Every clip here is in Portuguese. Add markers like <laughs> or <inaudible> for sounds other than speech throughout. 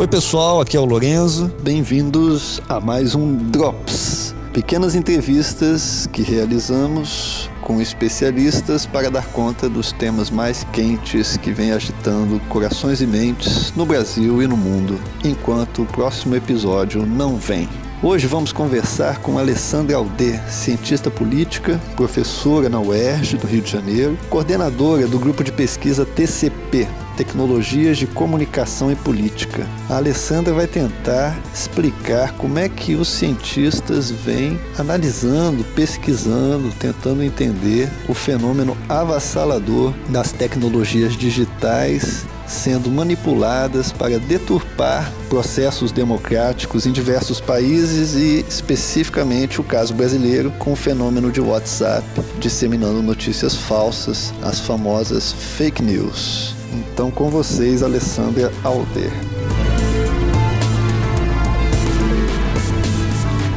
Oi, pessoal, aqui é o Lorenzo. Bem-vindos a mais um Drops. Pequenas entrevistas que realizamos com especialistas para dar conta dos temas mais quentes que vêm agitando corações e mentes no Brasil e no mundo, enquanto o próximo episódio não vem. Hoje vamos conversar com Alessandra Alder, cientista política, professora na UERJ do Rio de Janeiro, coordenadora do grupo de pesquisa TCP, Tecnologias de Comunicação e Política. A Alessandra vai tentar explicar como é que os cientistas vêm analisando, pesquisando, tentando entender o fenômeno avassalador das tecnologias digitais sendo manipuladas para deturpar processos democráticos em diversos países e especificamente o caso brasileiro com o fenômeno de WhatsApp disseminando notícias falsas, as famosas fake news. Então com vocês, Alessandra Alder.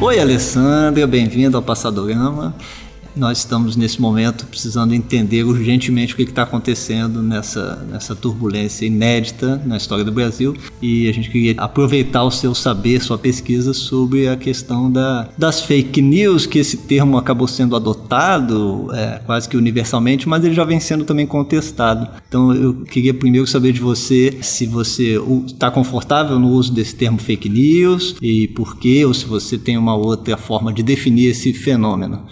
Oi, Alessandra, bem-vinda ao Passadorama. Nós estamos nesse momento precisando entender urgentemente o que está acontecendo nessa, nessa turbulência inédita na história do Brasil e a gente queria aproveitar o seu saber, sua pesquisa sobre a questão da, das fake news, que esse termo acabou sendo adotado é, quase que universalmente, mas ele já vem sendo também contestado. Então eu queria primeiro saber de você se você está confortável no uso desse termo fake news e por quê, ou se você tem uma outra forma de definir esse fenômeno.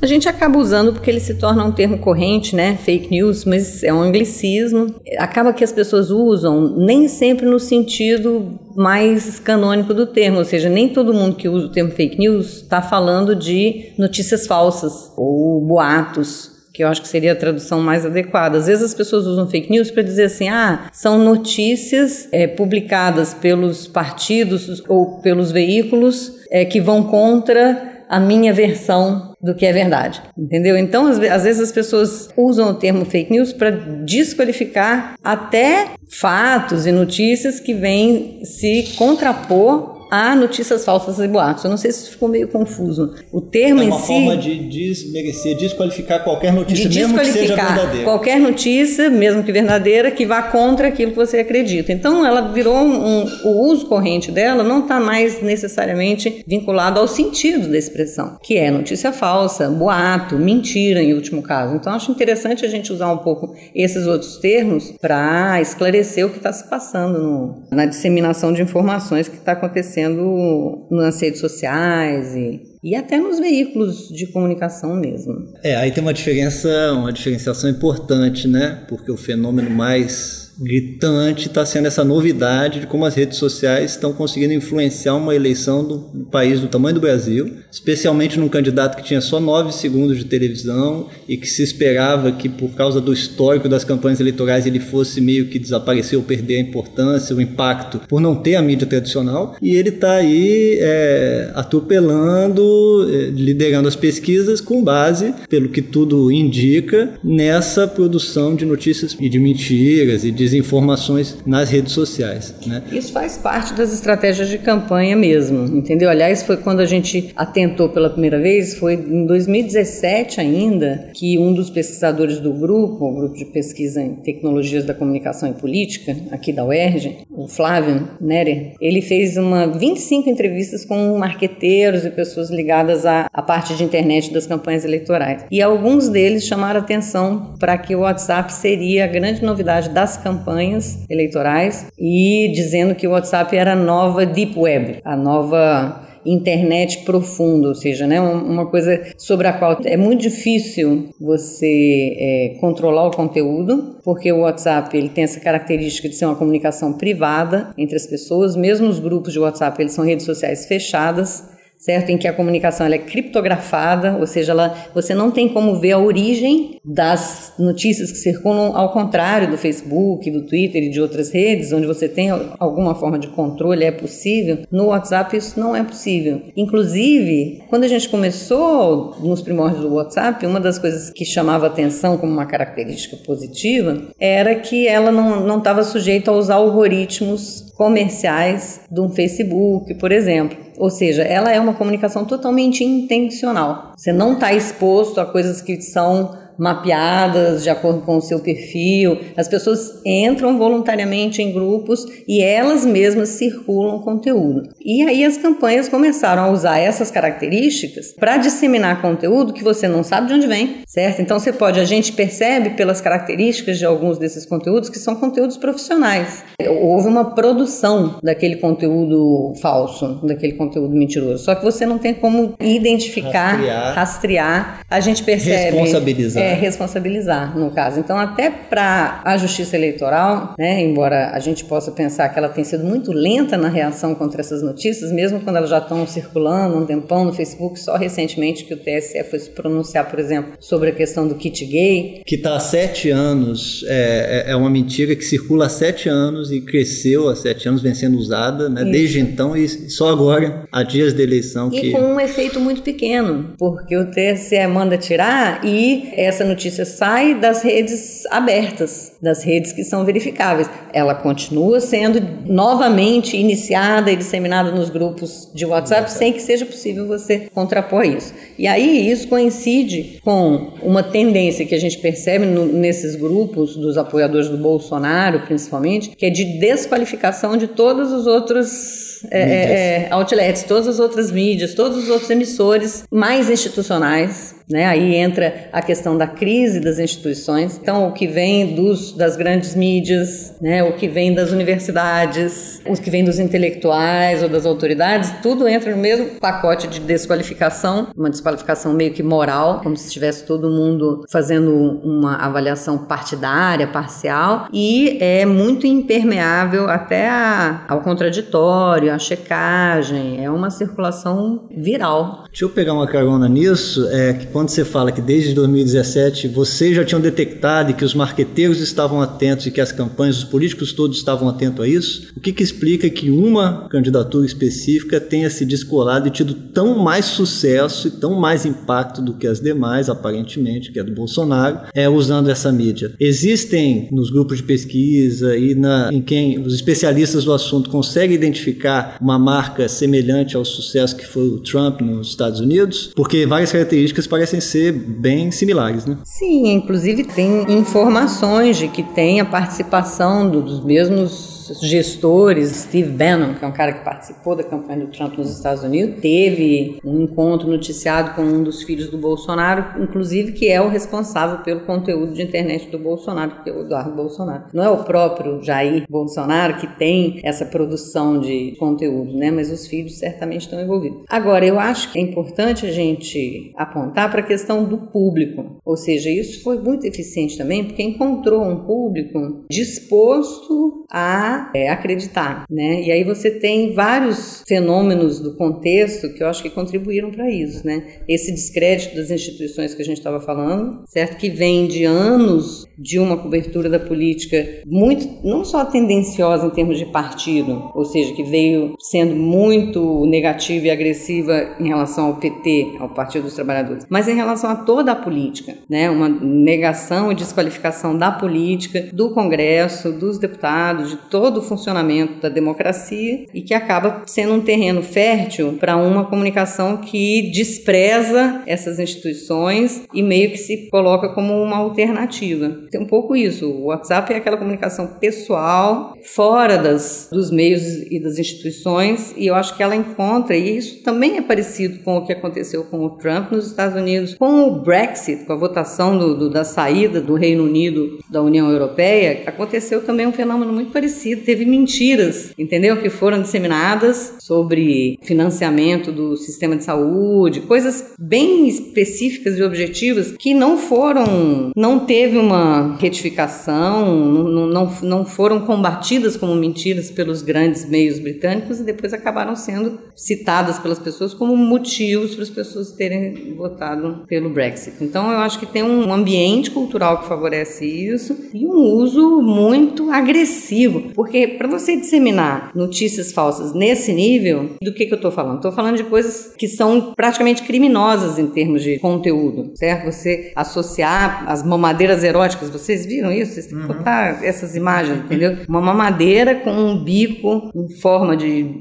A gente acaba usando porque ele se torna um termo corrente, né? Fake news, mas é um anglicismo. Acaba que as pessoas usam nem sempre no sentido mais canônico do termo, ou seja, nem todo mundo que usa o termo fake news está falando de notícias falsas ou boatos que eu acho que seria a tradução mais adequada. Às vezes as pessoas usam fake news para dizer assim, ah, são notícias é, publicadas pelos partidos ou pelos veículos é, que vão contra a minha versão do que é verdade, entendeu? Então, às, vezes as pessoas usam o termo fake news para desqualificar até fatos e notícias que vêm se contrapor a notícias falsas e boatos. Eu não sei se ficou meio confuso. O termo é em si. É uma forma de desmerecer, desqualificar qualquer notícia, de mesmo que seja verdadeira. Qualquer notícia, mesmo que verdadeira, que vá contra aquilo que você acredita. Então, ela virou um. O uso corrente dela não está mais necessariamente vinculado ao sentido da expressão, que é notícia falsa, boato, mentira, em último caso. Então, acho interessante a gente usar um pouco esses outros termos para esclarecer o que está se passando no, na disseminação de informações que está acontecendo acontecendo nas redes sociais e, e até nos veículos de comunicação mesmo. É, aí tem uma diferença, uma diferenciação importante, né? Porque o fenômeno mais gritante está sendo essa novidade de como as redes sociais estão conseguindo influenciar uma eleição do país do tamanho do Brasil, especialmente num candidato que tinha só nove segundos de televisão e que se esperava que por causa do histórico das campanhas eleitorais ele fosse meio que desaparecer ou perder a importância, o impacto por não ter a mídia tradicional. E ele está aí é, atropelando, é, liderando as pesquisas com base, pelo que tudo indica, nessa produção de notícias e de mentiras e de desinformações nas redes sociais. Né? Isso faz parte das estratégias de campanha mesmo, entendeu? Aliás, foi quando a gente atentou pela primeira vez, foi em 2017 ainda, que um dos pesquisadores do grupo, o grupo de pesquisa em tecnologias da comunicação e política, aqui da UERJ, o Flávio Nerer, ele fez uma 25 entrevistas com marqueteiros e pessoas ligadas à, à parte de internet das campanhas eleitorais. E alguns deles chamaram atenção para que o WhatsApp seria a grande novidade das campanhas campanhas eleitorais e dizendo que o WhatsApp era a nova Deep Web, a nova internet profunda, ou seja, né, uma coisa sobre a qual é muito difícil você é, controlar o conteúdo, porque o WhatsApp ele tem essa característica de ser uma comunicação privada entre as pessoas, mesmo os grupos de WhatsApp eles são redes sociais fechadas certo? Em que a comunicação é criptografada, ou seja, ela, você não tem como ver a origem das notícias que circulam, ao contrário do Facebook, do Twitter e de outras redes, onde você tem alguma forma de controle, é possível. No WhatsApp isso não é possível. Inclusive, quando a gente começou nos primórdios do WhatsApp, uma das coisas que chamava atenção como uma característica positiva era que ela não estava sujeita a usar algoritmos comerciais um Facebook, por exemplo. Ou seja, ela é uma comunicação totalmente intencional. Você não está exposto a coisas que são mapeadas de acordo com o seu perfil. As pessoas entram voluntariamente em grupos e elas mesmas circulam conteúdo. E aí as campanhas começaram a usar essas características para disseminar conteúdo que você não sabe de onde vem, certo? Então você pode, a gente percebe pelas características de alguns desses conteúdos que são conteúdos profissionais. Houve uma produção daquele conteúdo falso, daquele conteúdo mentiroso. Só que você não tem como identificar, rastrear, rastrear. a gente percebe. Responsabilizar. É, responsabilizar, no caso. Então, até para a justiça eleitoral, né, embora a gente possa pensar que ela tem sido muito lenta na reação contra essas notícias, mesmo quando elas já estão circulando um tempão no Facebook, só recentemente que o TSE foi se pronunciar, por exemplo, sobre a questão do kit gay. Que está há sete anos, é, é, é uma mentira que circula há sete anos e cresceu há sete anos, vem sendo usada, né, desde então e só agora, há dias da eleição. E que... com um efeito muito pequeno, porque o TSE manda tirar e essa notícia sai das redes abertas, das redes que são verificáveis. Ela continua sendo novamente iniciada e disseminada nos grupos de WhatsApp sem que seja possível você contrapor isso. E aí isso coincide com uma tendência que a gente percebe no, nesses grupos dos apoiadores do Bolsonaro, principalmente, que é de desqualificação de todos os outros é, é, é, outlets, todas as outras mídias, todos os outros emissores mais institucionais, né? Aí entra a questão da crise das instituições. Então, o que vem dos, das grandes mídias, né? o que vem das universidades, o que vem dos intelectuais ou das autoridades, tudo entra no mesmo pacote de desqualificação, uma desqualificação meio que moral, como se estivesse todo mundo fazendo uma avaliação partidária, parcial, e é muito impermeável até a, ao contraditório, à checagem, é uma circulação viral. Deixa eu pegar uma carona nisso, é que quando você fala que desde 2017 vocês já tinham detectado e que os marqueteiros estavam atentos e que as campanhas, os políticos todos estavam atentos a isso, o que, que explica que uma candidatura específica tenha se descolado e tido tão mais sucesso e tão mais impacto do que as demais, aparentemente, que é do Bolsonaro, é usando essa mídia? Existem nos grupos de pesquisa e na, em quem os especialistas do assunto conseguem identificar uma marca semelhante ao sucesso que foi o Trump nos Estados Unidos? Porque várias características parecem parecem ser bem similares, né? Sim, inclusive tem informações de que tem a participação dos mesmos gestores, Steve Bannon, que é um cara que participou da campanha do Trump nos Estados Unidos, teve um encontro noticiado com um dos filhos do Bolsonaro, inclusive que é o responsável pelo conteúdo de internet do Bolsonaro, que é o Eduardo Bolsonaro. Não é o próprio Jair Bolsonaro que tem essa produção de conteúdo, né? Mas os filhos certamente estão envolvidos. Agora, eu acho que é importante a gente apontar para a questão do público, ou seja, isso foi muito eficiente também, porque encontrou um público disposto a é, acreditar, né? E aí você tem vários fenômenos do contexto que eu acho que contribuíram para isso, né? Esse descrédito das instituições que a gente estava falando, certo? Que vem de anos de uma cobertura da política muito, não só tendenciosa em termos de partido, ou seja, que veio sendo muito negativa e agressiva em relação ao PT, ao Partido dos Trabalhadores, mas em relação a toda a política, né? Uma negação e desqualificação da política, do Congresso, dos deputados, de todo todo o funcionamento da democracia e que acaba sendo um terreno fértil para uma comunicação que despreza essas instituições e meio que se coloca como uma alternativa. Tem um pouco isso. O WhatsApp é aquela comunicação pessoal, fora das, dos meios e das instituições, e eu acho que ela encontra, e isso também é parecido com o que aconteceu com o Trump nos Estados Unidos, com o Brexit, com a votação do, do, da saída do Reino Unido da União Europeia, aconteceu também um fenômeno muito parecido teve mentiras, entendeu? Que foram disseminadas sobre financiamento do sistema de saúde, coisas bem específicas e objetivas que não foram, não teve uma retificação, não, não, não foram combatidas como mentiras pelos grandes meios britânicos e depois acabaram sendo citadas pelas pessoas como motivos para as pessoas terem votado pelo Brexit. Então eu acho que tem um ambiente cultural que favorece isso e um uso muito agressivo, porque para você disseminar notícias falsas nesse nível, do que, que eu estou falando? Estou falando de coisas que são praticamente criminosas em termos de conteúdo, certo? Você associar as mamadeiras eróticas, vocês viram isso? Vocês têm que uhum. botar essas imagens, entendeu? Uma mamadeira com um bico em forma de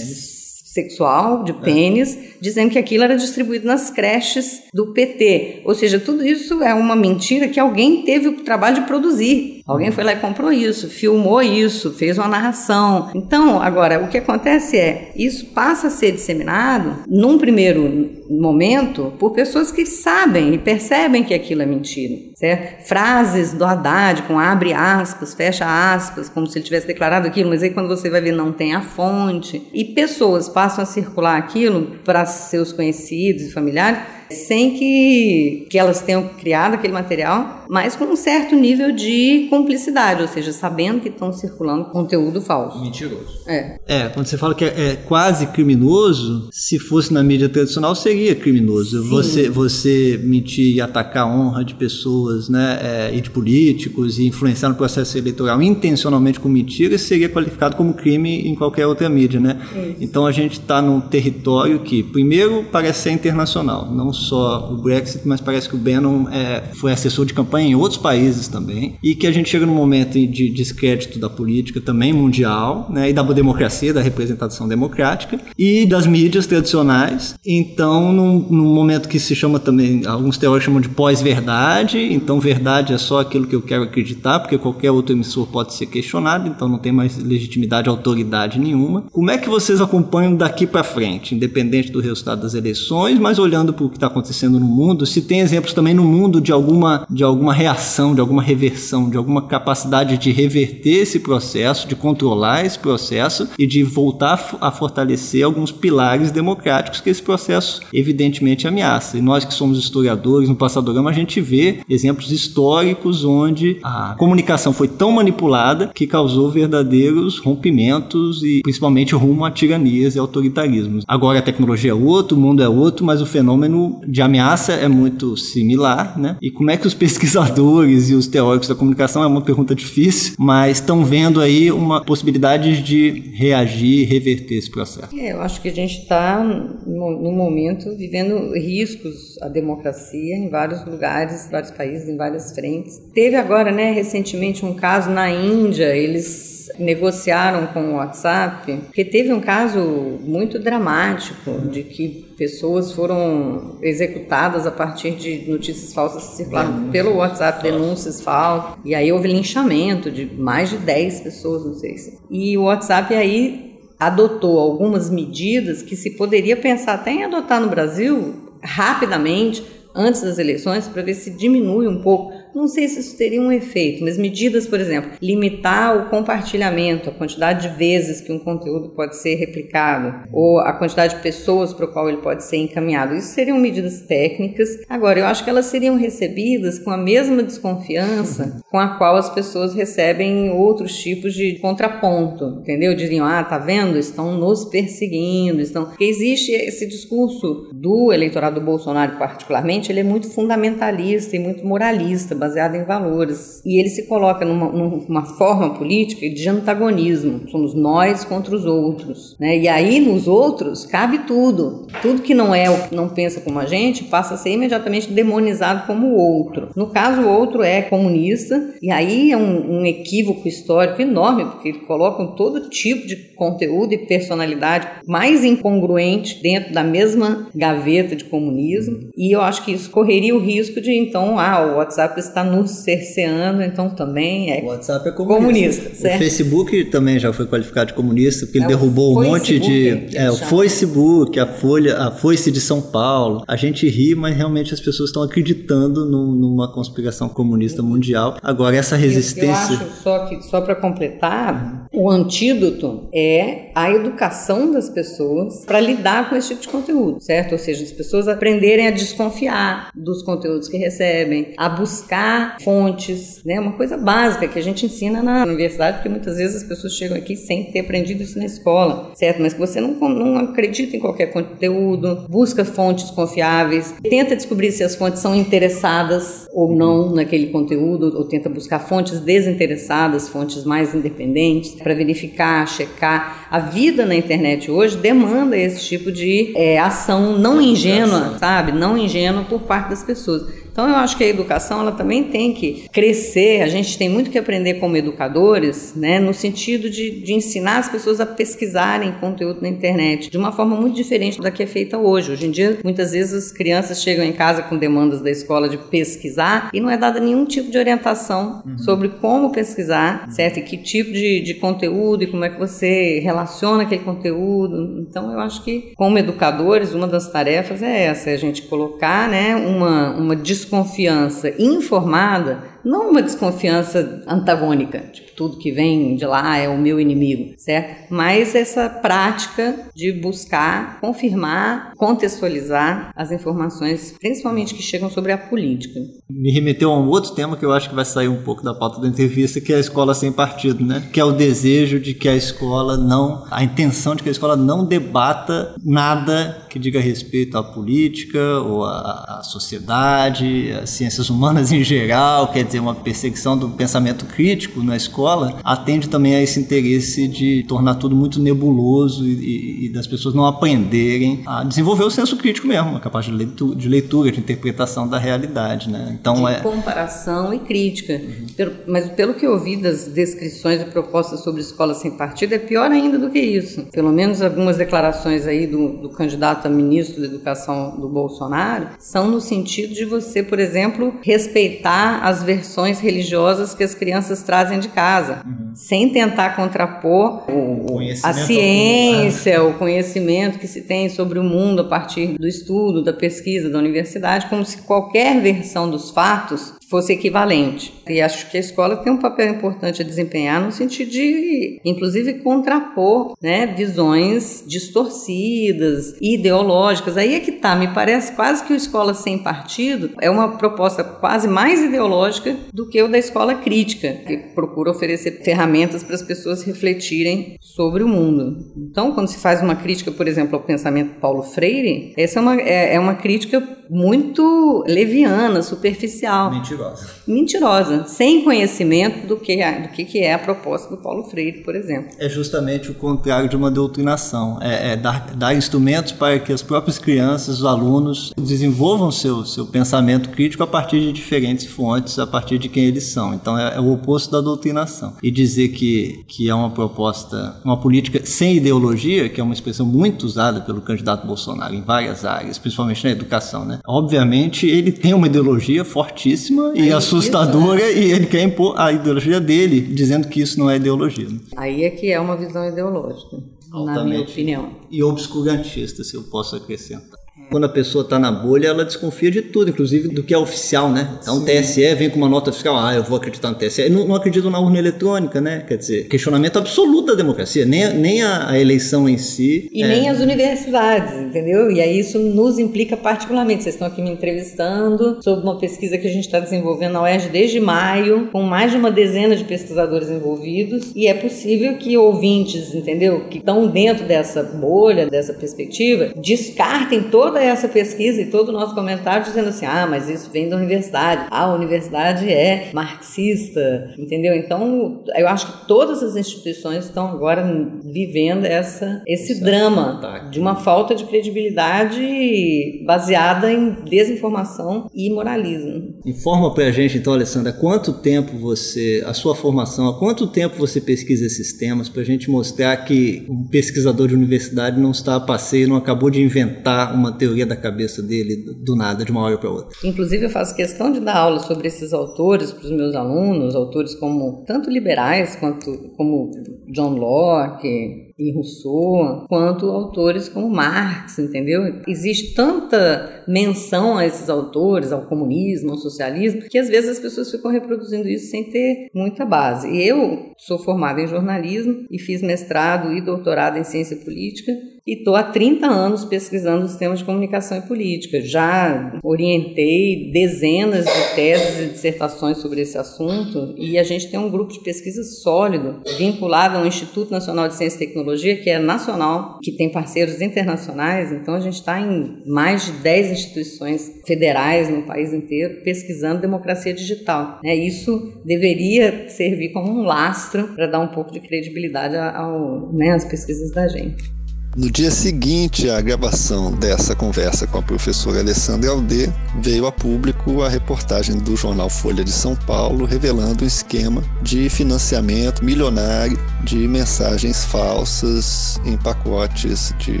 sexual de pênis, dizendo que aquilo era distribuído nas creches do PT. Ou seja, tudo isso é uma mentira que alguém teve o trabalho de produzir. Alguém foi lá e comprou isso, filmou isso, fez uma narração. Então, agora, o que acontece é, isso passa a ser disseminado num primeiro momento por pessoas que sabem e percebem que aquilo é mentira, certo? Frases do Haddad com abre aspas, fecha aspas, como se ele tivesse declarado aquilo, mas aí quando você vai ver não tem a fonte. E pessoas passam a circular aquilo para seus conhecidos e familiares sem que, que elas tenham criado aquele material, mas com um certo nível de cumplicidade, ou seja, sabendo que estão circulando conteúdo falso. Mentiroso. É. É, quando você fala que é, é quase criminoso, se fosse na mídia tradicional seria criminoso. Sim. Você, você mentir e atacar a honra de pessoas, né, é, e de políticos e influenciar no processo eleitoral intencionalmente com mentiras seria qualificado como crime em qualquer outra mídia, né? Então a gente está num território que, primeiro, parece ser internacional, não só o Brexit, mas parece que o Bannon é, foi assessor de campanha em outros países também, e que a gente chega num momento de descrédito da política também mundial, né, e da democracia, da representação democrática, e das mídias tradicionais. Então, num, num momento que se chama também, alguns teóricos chamam de pós-verdade, então verdade é só aquilo que eu quero acreditar, porque qualquer outro emissor pode ser questionado, então não tem mais legitimidade, autoridade nenhuma. Como é que vocês acompanham daqui para frente, independente do resultado das eleições, mas olhando para o que está acontecendo no mundo, se tem exemplos também no mundo de alguma, de alguma reação, de alguma reversão, de alguma capacidade de reverter esse processo, de controlar esse processo e de voltar a fortalecer alguns pilares democráticos que esse processo evidentemente ameaça. E nós que somos historiadores no Passadorama, a gente vê exemplos históricos onde a comunicação foi tão manipulada que causou verdadeiros rompimentos e principalmente rumo a tiranias e autoritarismos. Agora a tecnologia é outro, o mundo é outro, mas o fenômeno de ameaça é muito similar, né? E como é que os <laughs> pesquisadores e os teóricos da comunicação é uma pergunta difícil, mas estão vendo aí uma possibilidade de reagir reverter esse processo. É, eu acho que a gente está, no momento, vivendo riscos à democracia em vários lugares, vários países, em várias frentes. Teve agora, né, recentemente, um caso na Índia, eles negociaram com o WhatsApp, porque teve um caso muito dramático de que pessoas foram executadas a partir de notícias falsas que circularam pelo WhatsApp, denúncias falsas, e aí houve linchamento de mais de 10 pessoas, não sei se. E o WhatsApp aí adotou algumas medidas que se poderia pensar até em adotar no Brasil rapidamente antes das eleições para ver se diminui um pouco não sei se isso teria um efeito, mas medidas, por exemplo, limitar o compartilhamento, a quantidade de vezes que um conteúdo pode ser replicado, ou a quantidade de pessoas para o qual ele pode ser encaminhado. Isso seriam medidas técnicas. Agora, eu acho que elas seriam recebidas com a mesma desconfiança com a qual as pessoas recebem outros tipos de contraponto, entendeu? Diriam, ah, tá vendo? Estão nos perseguindo, estão... Porque existe esse discurso do eleitorado do Bolsonaro, particularmente, ele é muito fundamentalista e muito moralista, baseado em valores. E ele se coloca numa, numa forma política de antagonismo. Somos nós contra os outros. Né? E aí, nos outros, cabe tudo. Tudo que não é o que não pensa como a gente passa a ser imediatamente demonizado como o outro. No caso, o outro é comunista, e aí é um, um equívoco histórico enorme, porque colocam todo tipo de conteúdo e personalidade mais incongruente dentro da mesma gaveta de comunismo. E eu acho que isso correria o risco de, então, ah, o WhatsApp está nos cerceando, então também é, o WhatsApp é comunista. comunista certo? O Facebook também já foi qualificado de comunista, porque ele É, o derrubou um monte de. é, o. Facebook, a Folha, a Foice de São Paulo. A gente ri, mas realmente as pessoas estão acreditando num- numa conspiração comunista mundial. Agora, essa Eu, resistência. eu acho só que, só para completar, o antídoto é a educação das pessoas para lidar com esse tipo de conteúdo, certo? Ou seja, as pessoas aprenderem a desconfiar dos conteúdos que recebem, a buscar fontes, né? Uma coisa básica que a gente ensina na universidade, porque muitas vezes as pessoas chegam aqui sem ter aprendido isso na escola, certo? Mas você não, não acredita em qualquer conteúdo, busca fontes confiáveis, tenta descobrir se as fontes são interessadas ou não naquele conteúdo, ou tenta buscar fontes desinteressadas, fontes mais independentes, para verificar, checar. A vida na internet hoje demanda esse tipo de é, ação não ingênua, sabe? Não ingênua por parte das pessoas. Então eu acho que a educação ela também tem que crescer. A gente tem muito que aprender como educadores, né, no sentido de, de ensinar as pessoas a pesquisarem conteúdo na internet de uma forma muito diferente da que é feita hoje. Hoje em dia, muitas vezes as crianças chegam em casa com demandas da escola de pesquisar e não é dada nenhum tipo de orientação uhum. sobre como pesquisar, certo? E que tipo de, de conteúdo e como é que você relaciona aquele conteúdo. Então eu acho que como educadores, uma das tarefas é essa, é a gente colocar, né, uma, uma desconfiança informada não uma desconfiança antagônica, tipo, tudo que vem de lá é o meu inimigo, certo? Mas essa prática de buscar confirmar, contextualizar as informações, principalmente que chegam sobre a política. Me remeteu a um outro tema que eu acho que vai sair um pouco da pauta da entrevista, que é a escola sem partido, né? Que é o desejo de que a escola não, a intenção de que a escola não debata nada que diga respeito à política ou à, à sociedade, às ciências humanas em geral, quer dizer uma perseguição do pensamento crítico na escola, atende também a esse interesse de tornar tudo muito nebuloso e, e, das pessoas não aprenderem a desenvolver o senso crítico mesmo, a capacidade de leitura, de, leitura, de interpretação da realidade, né? Então de é comparação e crítica. Uhum. Mas pelo que eu ouvi das descrições e propostas sobre escola sem partido, é pior ainda do que isso. Pelo menos algumas declarações aí do, do candidato a ministro da Educação do Bolsonaro são no sentido de você, por exemplo, respeitar as versões versões religiosas que as crianças trazem de casa, uhum. sem tentar contrapor o, a ciência, o conhecimento que se tem sobre o mundo a partir do estudo, da pesquisa, da universidade, como se qualquer versão dos fatos fosse equivalente. E acho que a escola tem um papel importante a desempenhar no sentido de, inclusive, contrapor né, visões distorcidas, ideológicas. Aí é que tá, me parece quase que o Escola Sem Partido é uma proposta quase mais ideológica do que o da escola crítica, que procura oferecer ferramentas para as pessoas refletirem sobre o mundo. Então, quando se faz uma crítica, por exemplo, ao pensamento Paulo Freire, essa é uma, é, é uma crítica muito leviana, superficial. Mentirosa. Mentirosa, sem conhecimento do que, do que é a proposta do Paulo Freire, por exemplo. É justamente o contrário de uma doutrinação. É, é dar, dar, instrumentos para que as próprias crianças, os alunos, desenvolvam seu, seu pensamento crítico a partir de diferentes fontes, a partir de quem eles são. Então é, é o oposto da doutrinação. E dizer que, que é uma proposta, uma política sem ideologia, que é uma expressão muito usada pelo candidato Bolsonaro em várias áreas, principalmente na educação, né? Obviamente ele tem uma ideologia fortíssima e é assustadora isso, né? e ele quer impor a ideologia dele, dizendo que isso não é ideologia. Aí é que é uma visão ideológica, Altamente na minha opinião. E obscurantista, se eu posso acrescentar. Quando a pessoa está na bolha, ela desconfia de tudo, inclusive do que é oficial, né? Então o TSE vem com uma nota fiscal, ah, eu vou acreditar no TSE. Não, não acredito na urna eletrônica, né? Quer dizer, questionamento absoluto da democracia, nem, nem a, a eleição em si. E é... nem as universidades, entendeu? E aí isso nos implica particularmente. Vocês estão aqui me entrevistando sobre uma pesquisa que a gente está desenvolvendo na UERJ desde maio, com mais de uma dezena de pesquisadores envolvidos, e é possível que ouvintes, entendeu? Que estão dentro dessa bolha, dessa perspectiva, descartem toda toda essa pesquisa e todo o nosso comentário dizendo assim: ah, mas isso vem da universidade, ah, a universidade é marxista, entendeu? Então, eu acho que todas as instituições estão agora vivendo essa, esse drama de uma falta de credibilidade baseada em desinformação e moralismo. Informa pra gente, então, Alessandra, quanto tempo você, a sua formação, há quanto tempo você pesquisa esses temas, para a gente mostrar que um pesquisador de universidade não está a passeio, não acabou de inventar uma teoria da cabeça dele do nada, de uma hora para outra. Inclusive, eu faço questão de dar aula sobre esses autores para os meus alunos, autores como tanto liberais quanto como John Locke, e Rousseau, quanto autores como Marx, entendeu? Existe tanta menção a esses autores, ao comunismo, ao socialismo, que às vezes as pessoas ficam reproduzindo isso sem ter muita base. Eu sou formada em jornalismo e fiz mestrado e doutorado em ciência política e estou há 30 anos pesquisando os temas de comunicação e política. Já orientei dezenas de teses e dissertações sobre esse assunto e a gente tem um grupo de pesquisa sólido vinculado ao Instituto Nacional de Ciência e Tecnologia, que é nacional, que tem parceiros internacionais. Então a gente está em mais de 10 instituições federais no país inteiro pesquisando democracia digital. É, isso deveria servir como um lastro para dar um pouco de credibilidade ao, né, às pesquisas da gente. No dia seguinte à gravação dessa conversa com a professora Alessandra Alde, veio a público a reportagem do jornal Folha de São Paulo revelando um esquema de financiamento milionário de mensagens falsas em pacotes de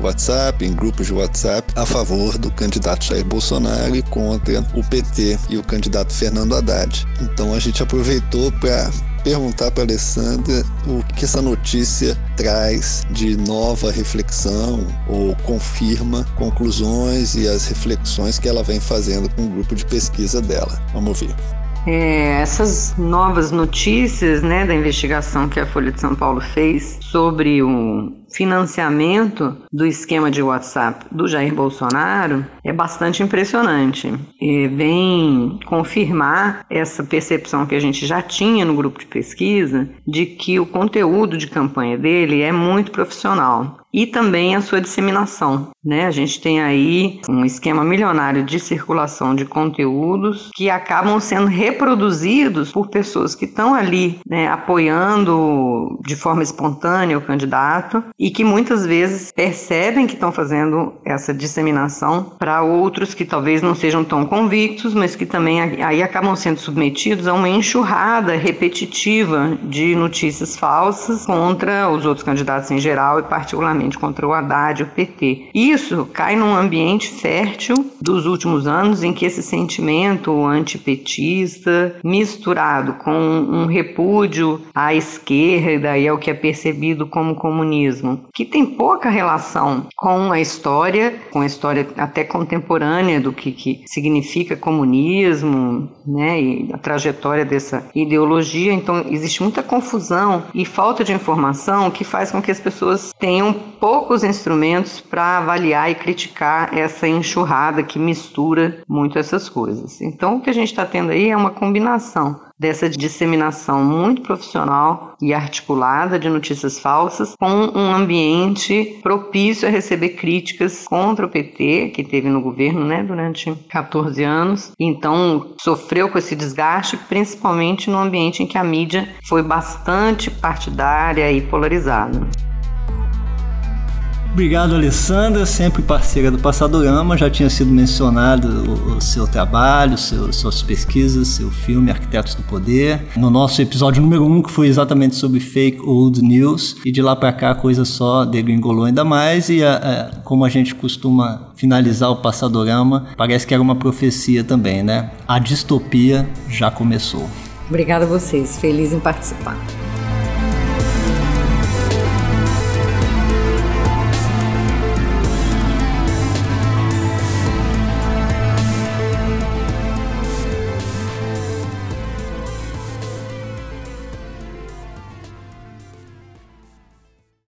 WhatsApp, em grupos de WhatsApp, a favor do candidato Jair Bolsonaro e contra o PT e o candidato Fernando Haddad. Então a gente aproveitou para perguntar para Alessandra o que essa notícia traz de nova reflexão ou confirma conclusões e as reflexões que ela vem fazendo com o grupo de pesquisa dela. Vamos ver. É, essas novas notícias né, da investigação que a Folha de São Paulo fez sobre o financiamento do esquema de WhatsApp do Jair Bolsonaro é bastante impressionante. E vem confirmar essa percepção que a gente já tinha no grupo de pesquisa de que o conteúdo de campanha dele é muito profissional e também a sua disseminação. Né? A gente tem aí um esquema milionário de circulação de conteúdos que acabam sendo reproduzidos por pessoas que estão ali né, apoiando de forma espontânea o candidato e que muitas vezes percebem que estão fazendo essa disseminação para outros que talvez não sejam tão convictos, mas que também aí acabam sendo submetidos a uma enxurrada repetitiva de notícias falsas contra os outros candidatos em geral e particularmente contra o Haddad e o PT. Isso cai num ambiente fértil dos últimos anos em que esse sentimento antipetista misturado com um repúdio à esquerda e ao que é percebido como comunismo que tem pouca relação com a história, com a história até contemporânea do que, que significa comunismo, né, e a trajetória dessa ideologia. Então, existe muita confusão e falta de informação que faz com que as pessoas tenham poucos instrumentos para avaliar e criticar essa enxurrada que mistura muito essas coisas. Então, o que a gente está tendo aí é uma combinação dessa disseminação muito profissional e articulada de notícias falsas, com um ambiente propício a receber críticas contra o PT, que teve no governo né, durante 14 anos. Então, sofreu com esse desgaste, principalmente no ambiente em que a mídia foi bastante partidária e polarizada. Obrigado, Alessandra, sempre parceira do Passadorama. Já tinha sido mencionado o, o seu trabalho, seu, suas pesquisas, seu filme Arquitetos do Poder. No nosso episódio número 1, um, que foi exatamente sobre fake old news. E de lá para cá a coisa só degringolou ainda mais. E a, a, como a gente costuma finalizar o Passadorama, parece que era uma profecia também, né? A distopia já começou. Obrigada a vocês, feliz em participar.